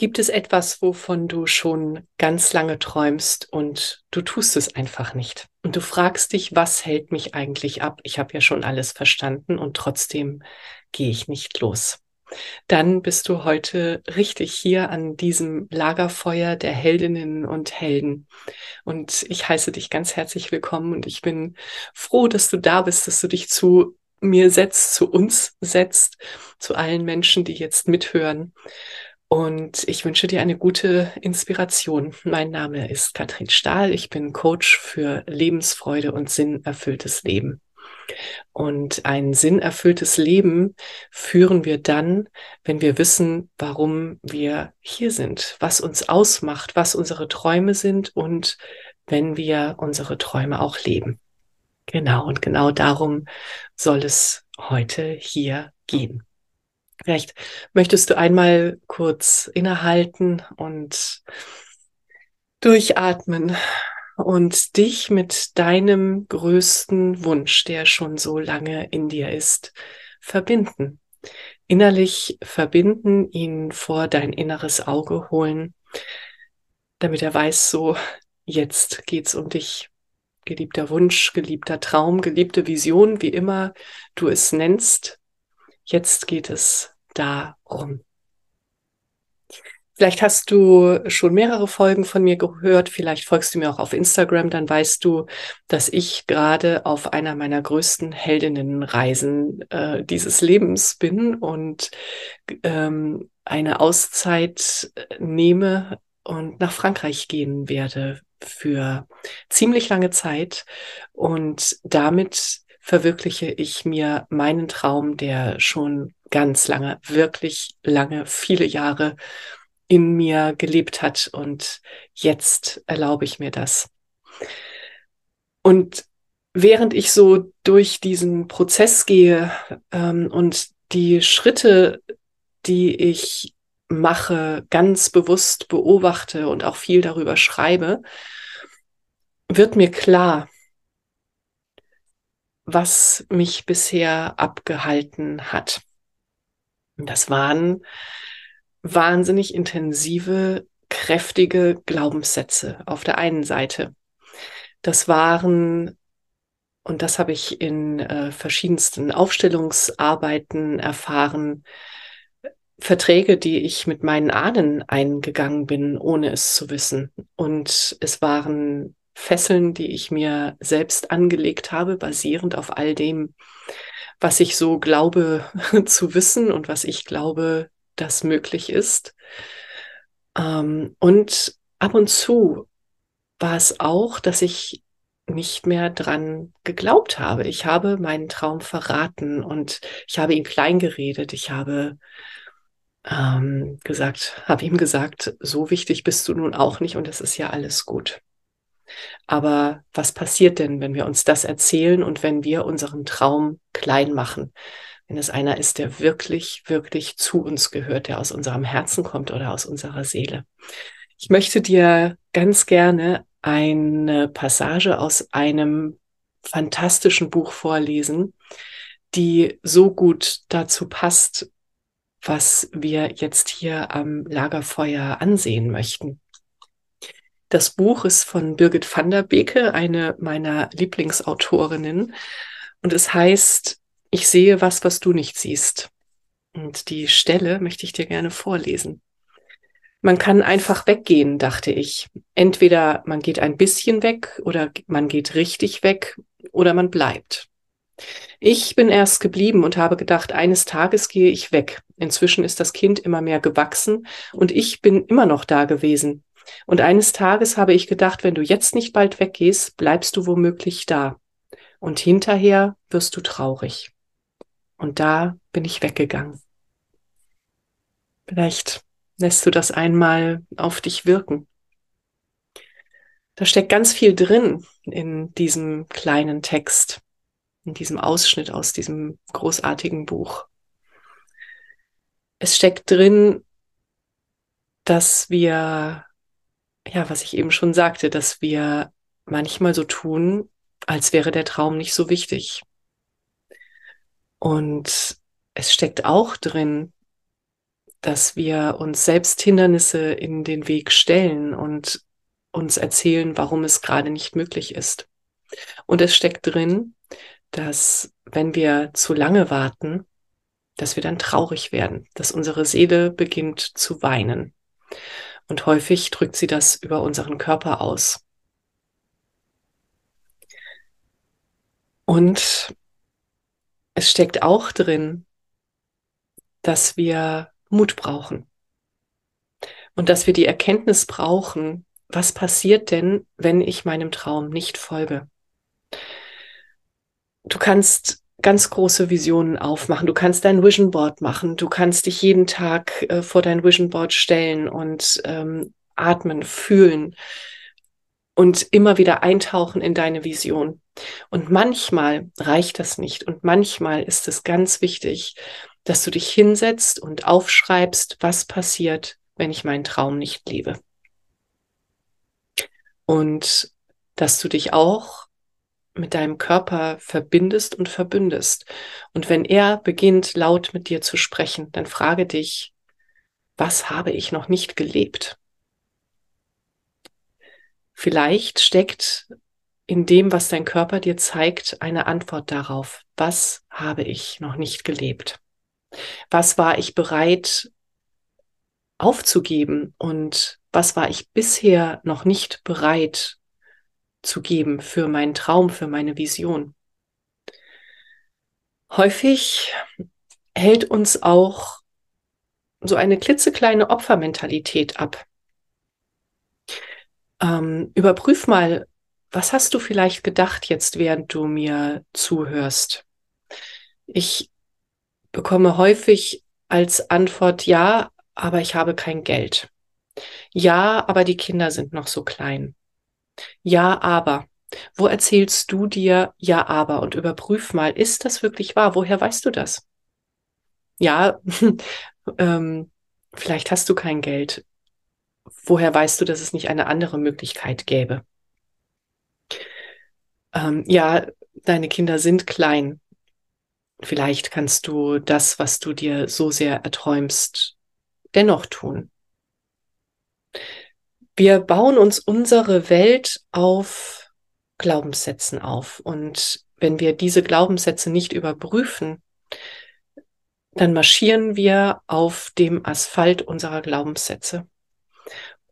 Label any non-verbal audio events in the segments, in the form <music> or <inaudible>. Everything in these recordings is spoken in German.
Gibt es etwas, wovon du schon ganz lange träumst und du tust es einfach nicht? Und du fragst dich, was hält mich eigentlich ab? Ich habe ja schon alles verstanden und trotzdem gehe ich nicht los. Dann bist du heute richtig hier an diesem Lagerfeuer der Heldinnen und Helden. Und ich heiße dich ganz herzlich willkommen und ich bin froh, dass du da bist, dass du dich zu mir setzt, zu uns setzt, zu allen Menschen, die jetzt mithören und ich wünsche dir eine gute Inspiration. Mein Name ist Katrin Stahl. Ich bin Coach für Lebensfreude und sinnerfülltes Leben. Und ein sinnerfülltes Leben führen wir dann, wenn wir wissen, warum wir hier sind, was uns ausmacht, was unsere Träume sind und wenn wir unsere Träume auch leben. Genau, und genau darum soll es heute hier gehen. Vielleicht möchtest du einmal kurz innehalten und durchatmen und dich mit deinem größten Wunsch, der schon so lange in dir ist, verbinden. Innerlich verbinden, ihn vor dein inneres Auge holen, damit er weiß, so, jetzt geht's um dich. Geliebter Wunsch, geliebter Traum, geliebte Vision, wie immer du es nennst, Jetzt geht es darum. Vielleicht hast du schon mehrere Folgen von mir gehört, vielleicht folgst du mir auch auf Instagram, dann weißt du, dass ich gerade auf einer meiner größten Heldinnenreisen äh, dieses Lebens bin und ähm, eine Auszeit nehme und nach Frankreich gehen werde für ziemlich lange Zeit. Und damit verwirkliche ich mir meinen Traum, der schon ganz lange, wirklich lange, viele Jahre in mir gelebt hat. Und jetzt erlaube ich mir das. Und während ich so durch diesen Prozess gehe ähm, und die Schritte, die ich mache, ganz bewusst beobachte und auch viel darüber schreibe, wird mir klar, was mich bisher abgehalten hat. Das waren wahnsinnig intensive, kräftige Glaubenssätze auf der einen Seite. Das waren, und das habe ich in äh, verschiedensten Aufstellungsarbeiten erfahren, Verträge, die ich mit meinen Ahnen eingegangen bin, ohne es zu wissen. Und es waren Fesseln, die ich mir selbst angelegt habe, basierend auf all dem, was ich so glaube <laughs> zu wissen und was ich glaube, das möglich ist. Ähm, und ab und zu war es auch, dass ich nicht mehr dran geglaubt habe. Ich habe meinen Traum verraten und ich habe ihn klein geredet. Ich habe ähm, gesagt, habe ihm gesagt, so wichtig bist du nun auch nicht und es ist ja alles gut. Aber was passiert denn, wenn wir uns das erzählen und wenn wir unseren Traum klein machen? Wenn es einer ist, der wirklich, wirklich zu uns gehört, der aus unserem Herzen kommt oder aus unserer Seele. Ich möchte dir ganz gerne eine Passage aus einem fantastischen Buch vorlesen, die so gut dazu passt, was wir jetzt hier am Lagerfeuer ansehen möchten. Das Buch ist von Birgit van der Beke, eine meiner Lieblingsautorinnen. Und es heißt, ich sehe was, was du nicht siehst. Und die Stelle möchte ich dir gerne vorlesen. Man kann einfach weggehen, dachte ich. Entweder man geht ein bisschen weg oder man geht richtig weg oder man bleibt. Ich bin erst geblieben und habe gedacht, eines Tages gehe ich weg. Inzwischen ist das Kind immer mehr gewachsen und ich bin immer noch da gewesen. Und eines Tages habe ich gedacht, wenn du jetzt nicht bald weggehst, bleibst du womöglich da. Und hinterher wirst du traurig. Und da bin ich weggegangen. Vielleicht lässt du das einmal auf dich wirken. Da steckt ganz viel drin in diesem kleinen Text in diesem Ausschnitt aus diesem großartigen Buch. Es steckt drin, dass wir, ja, was ich eben schon sagte, dass wir manchmal so tun, als wäre der Traum nicht so wichtig. Und es steckt auch drin, dass wir uns selbst Hindernisse in den Weg stellen und uns erzählen, warum es gerade nicht möglich ist. Und es steckt drin, dass wenn wir zu lange warten, dass wir dann traurig werden, dass unsere Seele beginnt zu weinen. Und häufig drückt sie das über unseren Körper aus. Und es steckt auch drin, dass wir Mut brauchen und dass wir die Erkenntnis brauchen, was passiert denn, wenn ich meinem Traum nicht folge du kannst ganz große Visionen aufmachen. Du kannst dein Vision Board machen. Du kannst dich jeden Tag äh, vor dein Vision Board stellen und ähm, atmen, fühlen und immer wieder eintauchen in deine Vision. Und manchmal reicht das nicht. Und manchmal ist es ganz wichtig, dass du dich hinsetzt und aufschreibst, was passiert, wenn ich meinen Traum nicht lebe. Und dass du dich auch mit deinem Körper verbindest und verbündest. Und wenn er beginnt, laut mit dir zu sprechen, dann frage dich, was habe ich noch nicht gelebt? Vielleicht steckt in dem, was dein Körper dir zeigt, eine Antwort darauf. Was habe ich noch nicht gelebt? Was war ich bereit aufzugeben und was war ich bisher noch nicht bereit zu geben für meinen Traum, für meine Vision. Häufig hält uns auch so eine klitzekleine Opfermentalität ab. Ähm, überprüf mal, was hast du vielleicht gedacht jetzt, während du mir zuhörst? Ich bekomme häufig als Antwort ja, aber ich habe kein Geld. Ja, aber die Kinder sind noch so klein. Ja, aber. Wo erzählst du dir ja, aber und überprüf mal, ist das wirklich wahr? Woher weißt du das? Ja, <laughs> ähm, vielleicht hast du kein Geld. Woher weißt du, dass es nicht eine andere Möglichkeit gäbe? Ähm, ja, deine Kinder sind klein. Vielleicht kannst du das, was du dir so sehr erträumst, dennoch tun. Wir bauen uns unsere Welt auf Glaubenssätzen auf. Und wenn wir diese Glaubenssätze nicht überprüfen, dann marschieren wir auf dem Asphalt unserer Glaubenssätze.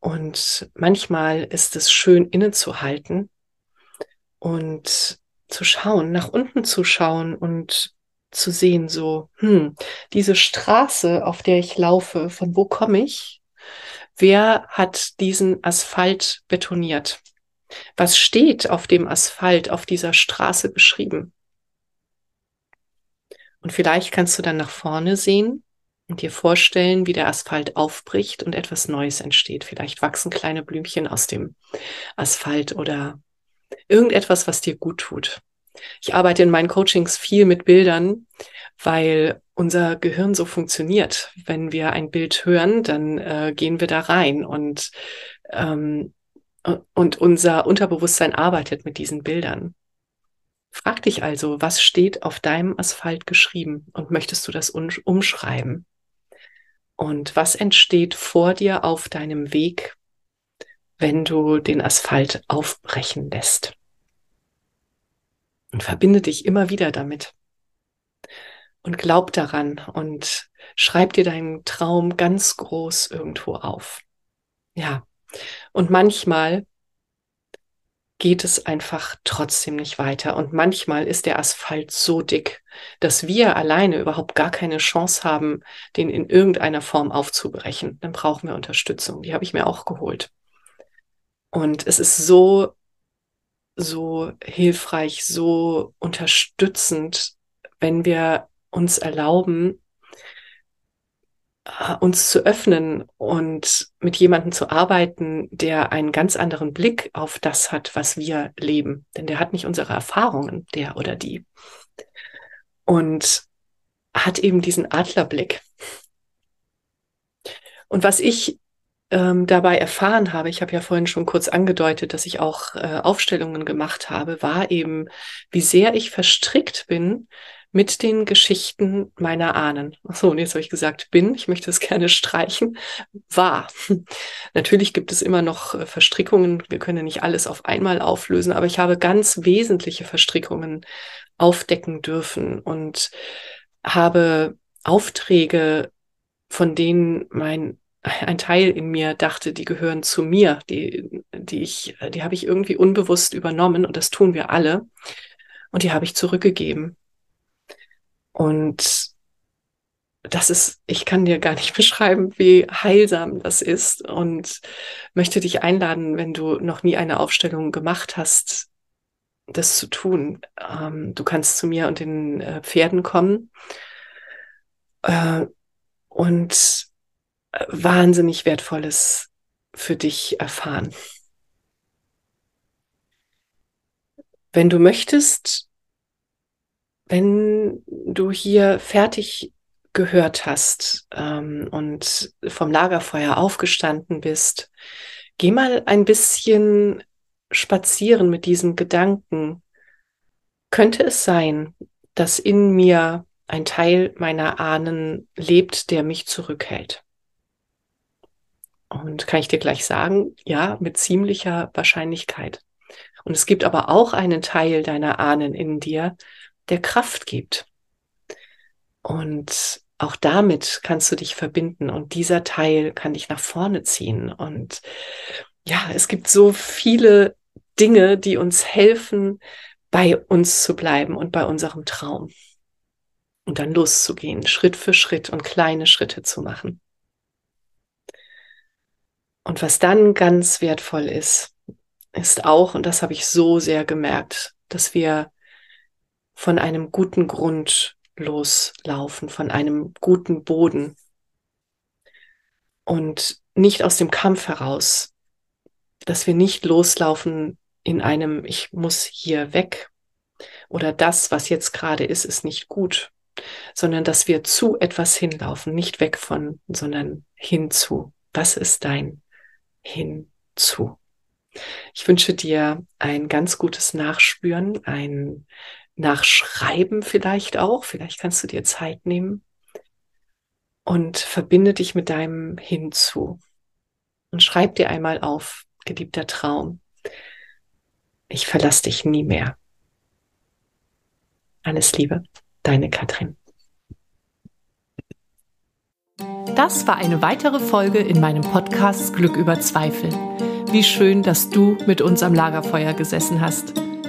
Und manchmal ist es schön innezuhalten und zu schauen, nach unten zu schauen und zu sehen, so, hm, diese Straße, auf der ich laufe, von wo komme ich? Wer hat diesen Asphalt betoniert? Was steht auf dem Asphalt, auf dieser Straße beschrieben? Und vielleicht kannst du dann nach vorne sehen und dir vorstellen, wie der Asphalt aufbricht und etwas Neues entsteht. Vielleicht wachsen kleine Blümchen aus dem Asphalt oder irgendetwas, was dir gut tut. Ich arbeite in meinen Coachings viel mit Bildern, weil unser Gehirn so funktioniert. Wenn wir ein Bild hören, dann äh, gehen wir da rein und, ähm, und unser Unterbewusstsein arbeitet mit diesen Bildern. Frag dich also, was steht auf deinem Asphalt geschrieben und möchtest du das umschreiben? Und was entsteht vor dir auf deinem Weg, wenn du den Asphalt aufbrechen lässt? Und verbinde dich immer wieder damit. Und glaub daran und schreib dir deinen Traum ganz groß irgendwo auf. Ja. Und manchmal geht es einfach trotzdem nicht weiter. Und manchmal ist der Asphalt so dick, dass wir alleine überhaupt gar keine Chance haben, den in irgendeiner Form aufzubrechen. Dann brauchen wir Unterstützung. Die habe ich mir auch geholt. Und es ist so, so hilfreich, so unterstützend, wenn wir uns erlauben, äh, uns zu öffnen und mit jemandem zu arbeiten, der einen ganz anderen Blick auf das hat, was wir leben. Denn der hat nicht unsere Erfahrungen, der oder die. Und hat eben diesen Adlerblick. Und was ich ähm, dabei erfahren habe, ich habe ja vorhin schon kurz angedeutet, dass ich auch äh, Aufstellungen gemacht habe, war eben, wie sehr ich verstrickt bin mit den Geschichten meiner Ahnen. So, und jetzt habe ich gesagt, bin, ich möchte es gerne streichen, war. <laughs> Natürlich gibt es immer noch äh, Verstrickungen, wir können nicht alles auf einmal auflösen, aber ich habe ganz wesentliche Verstrickungen aufdecken dürfen und habe Aufträge, von denen mein ein Teil in mir dachte, die gehören zu mir, die, die ich, die habe ich irgendwie unbewusst übernommen und das tun wir alle. Und die habe ich zurückgegeben. Und das ist, ich kann dir gar nicht <laughs> beschreiben, wie heilsam das ist und möchte dich einladen, wenn du noch nie eine Aufstellung gemacht hast, das zu tun. Ähm, du kannst zu mir und den äh, Pferden kommen äh, und äh, wahnsinnig wertvolles für dich erfahren. Wenn du möchtest, wenn du hier fertig gehört hast ähm, und vom Lagerfeuer aufgestanden bist, geh mal ein bisschen spazieren mit diesem Gedanken. Könnte es sein, dass in mir ein Teil meiner Ahnen lebt, der mich zurückhält? Und kann ich dir gleich sagen, ja, mit ziemlicher Wahrscheinlichkeit. Und es gibt aber auch einen Teil deiner Ahnen in dir, der Kraft gibt. Und auch damit kannst du dich verbinden und dieser Teil kann dich nach vorne ziehen. Und ja, es gibt so viele Dinge, die uns helfen, bei uns zu bleiben und bei unserem Traum. Und dann loszugehen, Schritt für Schritt und kleine Schritte zu machen. Und was dann ganz wertvoll ist, ist auch, und das habe ich so sehr gemerkt, dass wir von einem guten Grund loslaufen, von einem guten Boden und nicht aus dem Kampf heraus, dass wir nicht loslaufen in einem Ich muss hier weg oder das, was jetzt gerade ist, ist nicht gut, sondern dass wir zu etwas hinlaufen, nicht weg von, sondern hinzu. Was ist dein hinzu? Ich wünsche dir ein ganz gutes Nachspüren, ein nachschreiben vielleicht auch. Vielleicht kannst du dir Zeit nehmen und verbinde dich mit deinem Hinzu. Und schreib dir einmal auf, geliebter Traum, ich verlasse dich nie mehr. Alles Liebe, deine Katrin. Das war eine weitere Folge in meinem Podcast Glück über Zweifel. Wie schön, dass du mit uns am Lagerfeuer gesessen hast.